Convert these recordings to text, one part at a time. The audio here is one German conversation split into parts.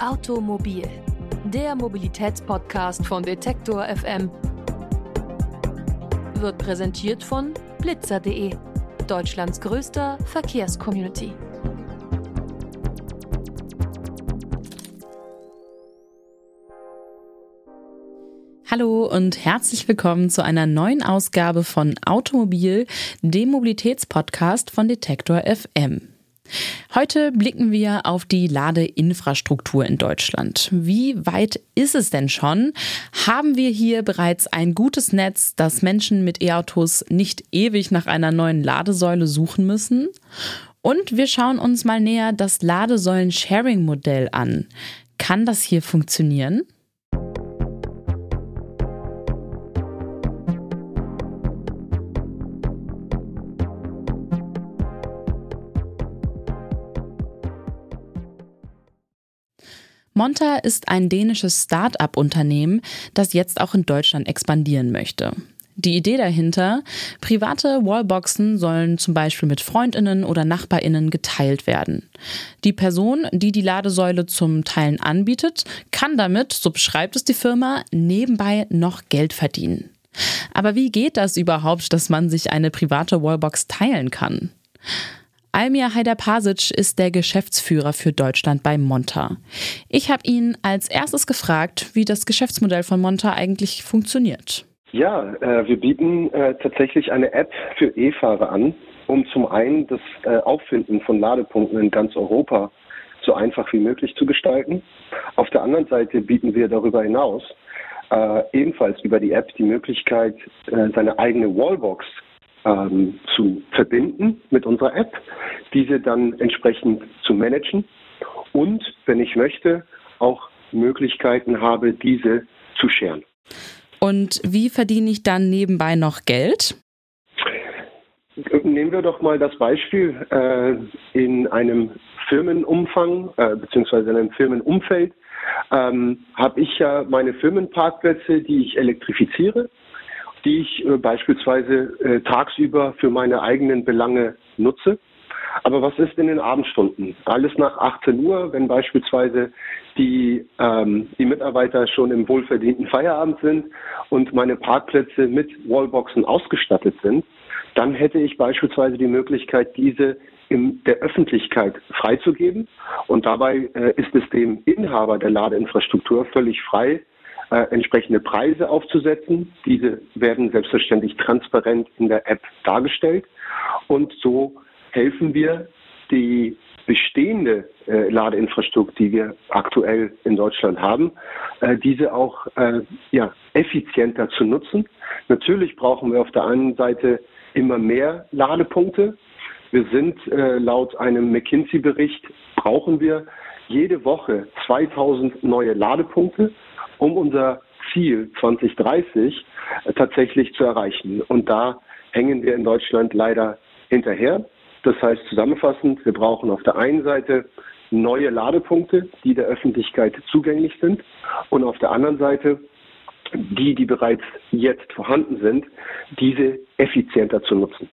Automobil, der Mobilitätspodcast von Detektor FM, wird präsentiert von blitzer.de, Deutschlands größter Verkehrscommunity. Hallo und herzlich willkommen zu einer neuen Ausgabe von Automobil, dem Mobilitätspodcast von Detektor FM. Heute blicken wir auf die Ladeinfrastruktur in Deutschland. Wie weit ist es denn schon? Haben wir hier bereits ein gutes Netz, dass Menschen mit E-Autos nicht ewig nach einer neuen Ladesäule suchen müssen? Und wir schauen uns mal näher das Ladesäulen-Sharing-Modell an. Kann das hier funktionieren? Monta ist ein dänisches Start-up-Unternehmen, das jetzt auch in Deutschland expandieren möchte. Die Idee dahinter, private Wallboxen sollen zum Beispiel mit Freundinnen oder Nachbarinnen geteilt werden. Die Person, die die Ladesäule zum Teilen anbietet, kann damit, so beschreibt es die Firma, nebenbei noch Geld verdienen. Aber wie geht das überhaupt, dass man sich eine private Wallbox teilen kann? Almir Haider-Pasic ist der Geschäftsführer für Deutschland bei Monta. Ich habe ihn als erstes gefragt, wie das Geschäftsmodell von Monta eigentlich funktioniert. Ja, äh, wir bieten äh, tatsächlich eine App für E-Fahrer an, um zum einen das äh, Auffinden von Ladepunkten in ganz Europa so einfach wie möglich zu gestalten. Auf der anderen Seite bieten wir darüber hinaus äh, ebenfalls über die App die Möglichkeit, äh, seine eigene Wallbox ähm, zu verbinden mit unserer App, diese dann entsprechend zu managen und, wenn ich möchte, auch Möglichkeiten habe, diese zu scheren. Und wie verdiene ich dann nebenbei noch Geld? Nehmen wir doch mal das Beispiel äh, in einem Firmenumfang äh, beziehungsweise in einem Firmenumfeld ähm, habe ich ja meine Firmenparkplätze, die ich elektrifiziere die ich äh, beispielsweise äh, tagsüber für meine eigenen Belange nutze. Aber was ist in den Abendstunden? Alles nach 18 Uhr, wenn beispielsweise die, ähm, die Mitarbeiter schon im wohlverdienten Feierabend sind und meine Parkplätze mit Wallboxen ausgestattet sind, dann hätte ich beispielsweise die Möglichkeit, diese in der Öffentlichkeit freizugeben. Und dabei äh, ist es dem Inhaber der Ladeinfrastruktur völlig frei, äh, entsprechende Preise aufzusetzen. Diese werden selbstverständlich transparent in der App dargestellt. Und so helfen wir, die bestehende äh, Ladeinfrastruktur, die wir aktuell in Deutschland haben, äh, diese auch äh, ja, effizienter zu nutzen. Natürlich brauchen wir auf der einen Seite immer mehr Ladepunkte. Wir sind äh, laut einem McKinsey-Bericht, brauchen wir jede Woche 2000 neue Ladepunkte um unser Ziel 2030 äh, tatsächlich zu erreichen. Und da hängen wir in Deutschland leider hinterher. Das heißt zusammenfassend, wir brauchen auf der einen Seite neue Ladepunkte, die der Öffentlichkeit zugänglich sind und auf der anderen Seite die, die bereits jetzt vorhanden sind, diese effizienter zu nutzen.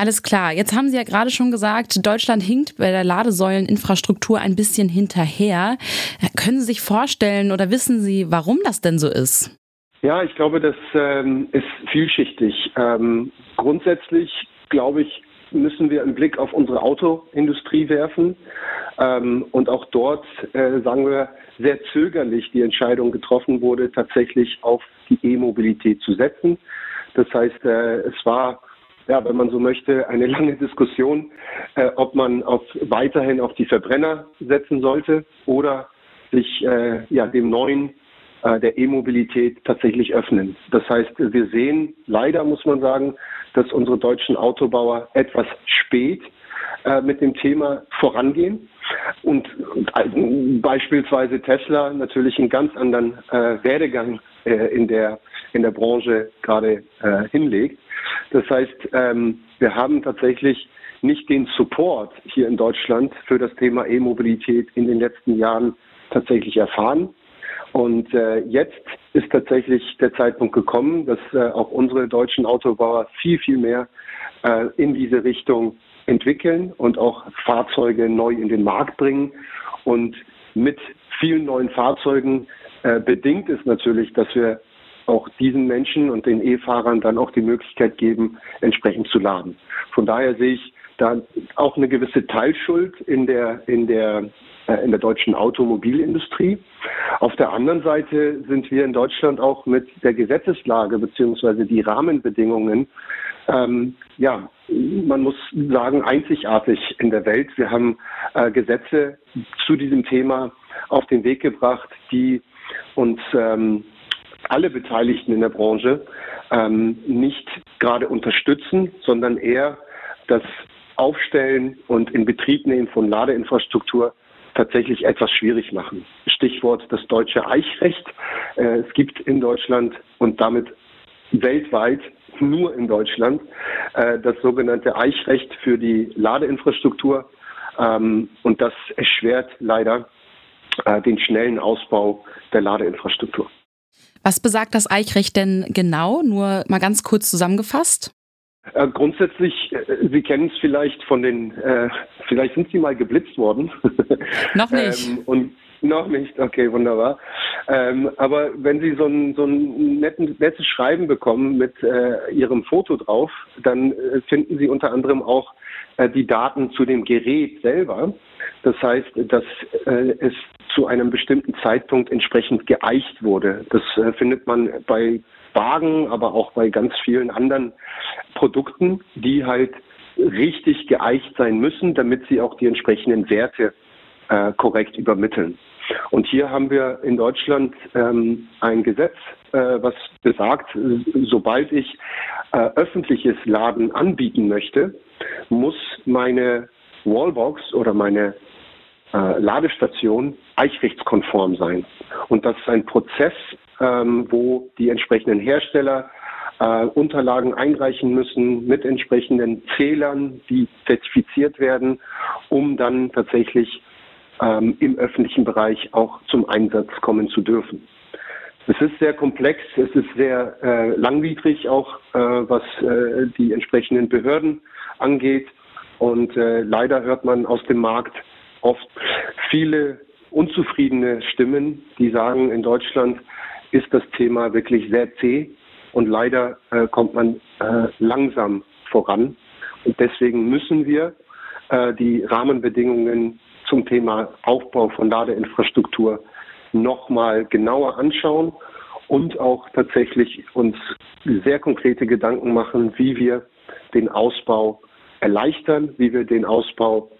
Alles klar. Jetzt haben Sie ja gerade schon gesagt, Deutschland hinkt bei der Ladesäuleninfrastruktur ein bisschen hinterher. Können Sie sich vorstellen oder wissen Sie, warum das denn so ist? Ja, ich glaube, das ähm, ist vielschichtig. Ähm, grundsätzlich, glaube ich, müssen wir einen Blick auf unsere Autoindustrie werfen ähm, und auch dort, äh, sagen wir, sehr zögerlich die Entscheidung getroffen wurde, tatsächlich auf die E-Mobilität zu setzen. Das heißt, äh, es war ja, wenn man so möchte, eine lange Diskussion, äh, ob man auf, weiterhin auf die Verbrenner setzen sollte oder sich äh, ja, dem neuen äh, der E-Mobilität tatsächlich öffnen. Das heißt, wir sehen leider, muss man sagen, dass unsere deutschen Autobauer etwas spät äh, mit dem Thema vorangehen und äh, beispielsweise Tesla natürlich einen ganz anderen äh, Werdegang in der in der Branche gerade äh, hinlegt. Das heißt, ähm, wir haben tatsächlich nicht den Support hier in Deutschland für das Thema E-Mobilität in den letzten Jahren tatsächlich erfahren. Und äh, jetzt ist tatsächlich der Zeitpunkt gekommen, dass äh, auch unsere deutschen Autobauer viel, viel mehr äh, in diese Richtung entwickeln und auch Fahrzeuge neu in den Markt bringen und mit vielen neuen Fahrzeugen äh, bedingt ist natürlich, dass wir auch diesen Menschen und den E-Fahrern dann auch die Möglichkeit geben, entsprechend zu laden. Von daher sehe ich da auch eine gewisse Teilschuld in der, in der, äh, in der deutschen Automobilindustrie. Auf der anderen Seite sind wir in Deutschland auch mit der Gesetzeslage beziehungsweise die Rahmenbedingungen, ähm, ja, man muss sagen, einzigartig in der Welt. Wir haben äh, Gesetze zu diesem Thema auf den Weg gebracht, die uns ähm, alle Beteiligten in der Branche ähm, nicht gerade unterstützen, sondern eher das Aufstellen und Inbetriebnehmen von Ladeinfrastruktur tatsächlich etwas schwierig machen. Stichwort das deutsche Eichrecht. Äh, es gibt in Deutschland und damit weltweit nur in Deutschland äh, das sogenannte Eichrecht für die Ladeinfrastruktur. Ähm, und das erschwert leider äh, den schnellen Ausbau der Ladeinfrastruktur. Was besagt das Eichrecht denn genau? Nur mal ganz kurz zusammengefasst. Äh, grundsätzlich, äh, Sie kennen es vielleicht von den, äh, vielleicht sind Sie mal geblitzt worden. Noch nicht. ähm, und noch nicht, okay, wunderbar. Ähm, aber wenn Sie so ein, so ein netten, nettes Schreiben bekommen mit äh, Ihrem Foto drauf, dann finden Sie unter anderem auch die Daten zu dem Gerät selber. Das heißt, dass äh, es zu einem bestimmten Zeitpunkt entsprechend geeicht wurde. Das äh, findet man bei Wagen, aber auch bei ganz vielen anderen Produkten, die halt richtig geeicht sein müssen, damit sie auch die entsprechenden Werte äh, korrekt übermitteln. Und hier haben wir in Deutschland ähm, ein Gesetz, äh, was besagt, sobald ich äh, öffentliches Laden anbieten möchte, muss meine Wallbox oder meine äh, Ladestation eichrechtskonform sein. Und das ist ein Prozess, ähm, wo die entsprechenden Hersteller äh, Unterlagen einreichen müssen mit entsprechenden Zählern, die zertifiziert werden, um dann tatsächlich ähm, im öffentlichen Bereich auch zum Einsatz kommen zu dürfen. Es ist sehr komplex, es ist sehr äh, langwidrig auch, äh, was äh, die entsprechenden Behörden angeht. Und äh, leider hört man aus dem Markt oft viele unzufriedene Stimmen, die sagen, in Deutschland ist das Thema wirklich sehr zäh und leider äh, kommt man äh, langsam voran. Und deswegen müssen wir die Rahmenbedingungen zum Thema Aufbau von Ladeinfrastruktur nochmal genauer anschauen und auch tatsächlich uns sehr konkrete Gedanken machen, wie wir den Ausbau erleichtern, wie wir den Ausbau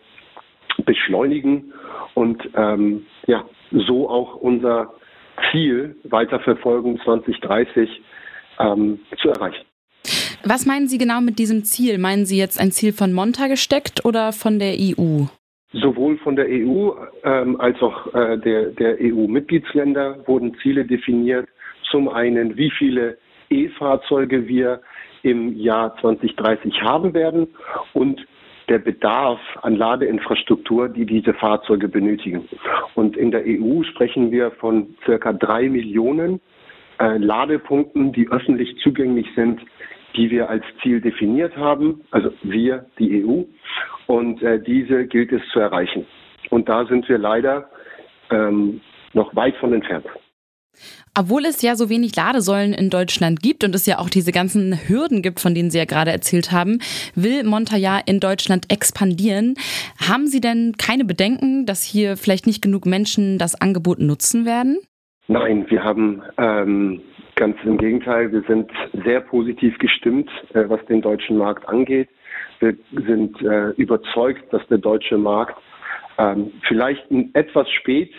beschleunigen und ähm, ja, so auch unser Ziel weiterverfolgen 2030 ähm, zu erreichen. Was meinen Sie genau mit diesem Ziel? Meinen Sie jetzt ein Ziel von Monta gesteckt oder von der EU? Sowohl von der EU ähm, als auch äh, der, der EU-Mitgliedsländer wurden Ziele definiert. Zum einen, wie viele E-Fahrzeuge wir im Jahr 2030 haben werden und der Bedarf an Ladeinfrastruktur, die diese Fahrzeuge benötigen. Und in der EU sprechen wir von circa drei Millionen äh, Ladepunkten, die öffentlich zugänglich sind, die wir als Ziel definiert haben, also wir, die EU. Und äh, diese gilt es zu erreichen. Und da sind wir leider ähm, noch weit von entfernt. Obwohl es ja so wenig Ladesäulen in Deutschland gibt und es ja auch diese ganzen Hürden gibt, von denen Sie ja gerade erzählt haben, will Montaja in Deutschland expandieren. Haben Sie denn keine Bedenken, dass hier vielleicht nicht genug Menschen das Angebot nutzen werden? Nein, wir haben ähm, ganz im Gegenteil, wir sind sehr positiv gestimmt, äh, was den deutschen Markt angeht. Wir sind äh, überzeugt, dass der deutsche Markt ähm, vielleicht etwas spät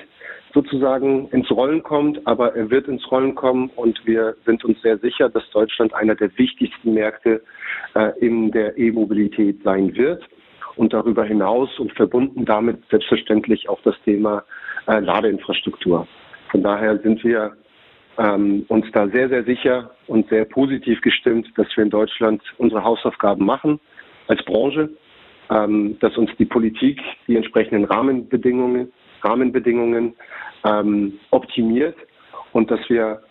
sozusagen ins Rollen kommt, aber er wird ins Rollen kommen und wir sind uns sehr sicher, dass Deutschland einer der wichtigsten Märkte äh, in der E-Mobilität sein wird und darüber hinaus und verbunden damit selbstverständlich auch das Thema Ladeinfrastruktur. Von daher sind wir ähm, uns da sehr, sehr sicher und sehr positiv gestimmt, dass wir in Deutschland unsere Hausaufgaben machen als Branche, ähm, dass uns die Politik die entsprechenden Rahmenbedingungen, Rahmenbedingungen ähm, optimiert und dass wir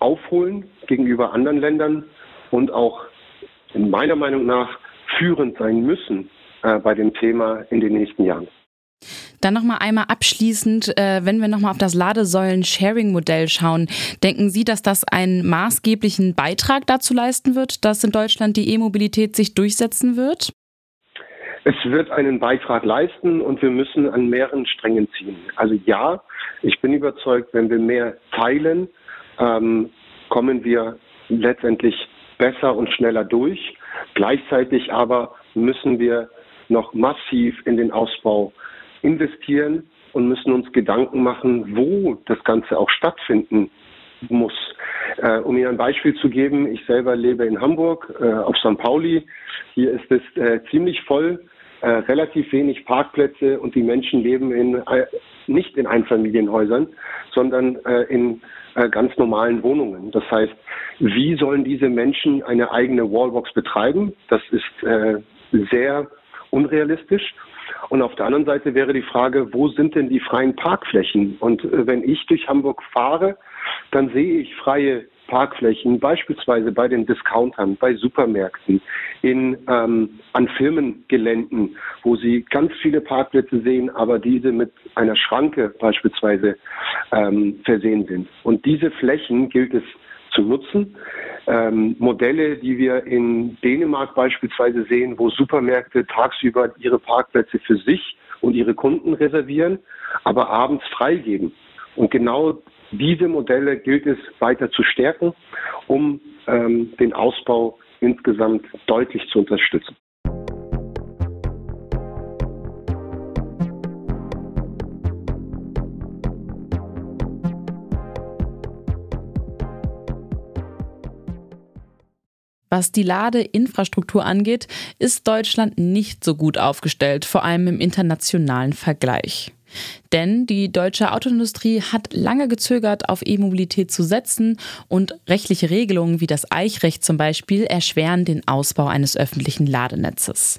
aufholen gegenüber anderen Ländern und auch in meiner Meinung nach führend sein müssen äh, bei dem Thema in den nächsten Jahren. Dann nochmal einmal abschließend, äh, wenn wir nochmal auf das Ladesäulen-Sharing-Modell schauen, denken Sie, dass das einen maßgeblichen Beitrag dazu leisten wird, dass in Deutschland die E-Mobilität sich durchsetzen wird? Es wird einen Beitrag leisten und wir müssen an mehreren Strängen ziehen. Also ja, ich bin überzeugt, wenn wir mehr teilen, ähm, kommen wir letztendlich besser und schneller durch. Gleichzeitig aber müssen wir noch massiv in den Ausbau investieren und müssen uns Gedanken machen, wo das Ganze auch stattfinden muss. Äh, um Ihnen ein Beispiel zu geben, ich selber lebe in Hamburg äh, auf St. Pauli. Hier ist es äh, ziemlich voll, äh, relativ wenig Parkplätze und die Menschen leben in, äh, nicht in Einfamilienhäusern, sondern äh, in ganz normalen Wohnungen. Das heißt, wie sollen diese Menschen eine eigene Wallbox betreiben? Das ist sehr unrealistisch. Und auf der anderen Seite wäre die Frage, wo sind denn die freien Parkflächen? Und äh, wenn ich durch Hamburg fahre, dann sehe ich freie Parkflächen, beispielsweise bei den Discountern, bei Supermärkten, in, ähm, an Firmengeländen, wo Sie ganz viele Parkplätze sehen, aber diese mit einer Schranke beispielsweise ähm, versehen sind. Und diese Flächen gilt es zu nutzen. Ähm, Modelle, die wir in Dänemark beispielsweise sehen, wo Supermärkte tagsüber ihre Parkplätze für sich und ihre Kunden reservieren, aber abends freigeben. Und genau diese Modelle gilt es weiter zu stärken, um ähm, den Ausbau insgesamt deutlich zu unterstützen. Was die Ladeinfrastruktur angeht, ist Deutschland nicht so gut aufgestellt, vor allem im internationalen Vergleich. Denn die deutsche Autoindustrie hat lange gezögert, auf E-Mobilität zu setzen und rechtliche Regelungen wie das Eichrecht zum Beispiel erschweren den Ausbau eines öffentlichen Ladenetzes.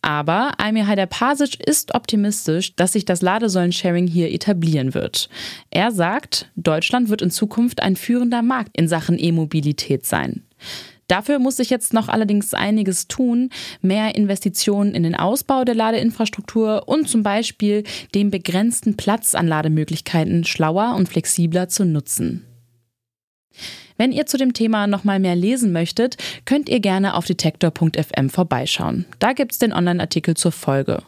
Aber Almir Haider-Pasic ist optimistisch, dass sich das Ladesäulen-Sharing hier etablieren wird. Er sagt, Deutschland wird in Zukunft ein führender Markt in Sachen E-Mobilität sein. Dafür muss sich jetzt noch allerdings einiges tun. Mehr Investitionen in den Ausbau der Ladeinfrastruktur und zum Beispiel den begrenzten Platz an Lademöglichkeiten schlauer und flexibler zu nutzen. Wenn ihr zu dem Thema noch mal mehr lesen möchtet, könnt ihr gerne auf detektor.fm vorbeischauen. Da gibt es den Online-Artikel zur Folge.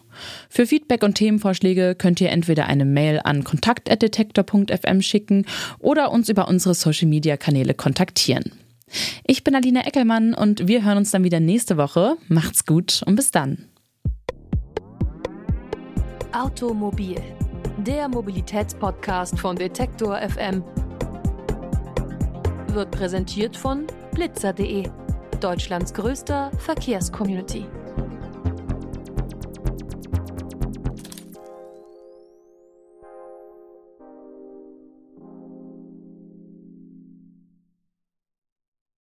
Für Feedback und Themenvorschläge könnt ihr entweder eine Mail an kontakt.detektor.fm schicken oder uns über unsere Social-Media-Kanäle kontaktieren. Ich bin Alina Eckelmann und wir hören uns dann wieder nächste Woche. Macht's gut und bis dann. Automobil, der Mobilitätspodcast von Detektor FM, wird präsentiert von blitzer.de, Deutschlands größter Verkehrscommunity.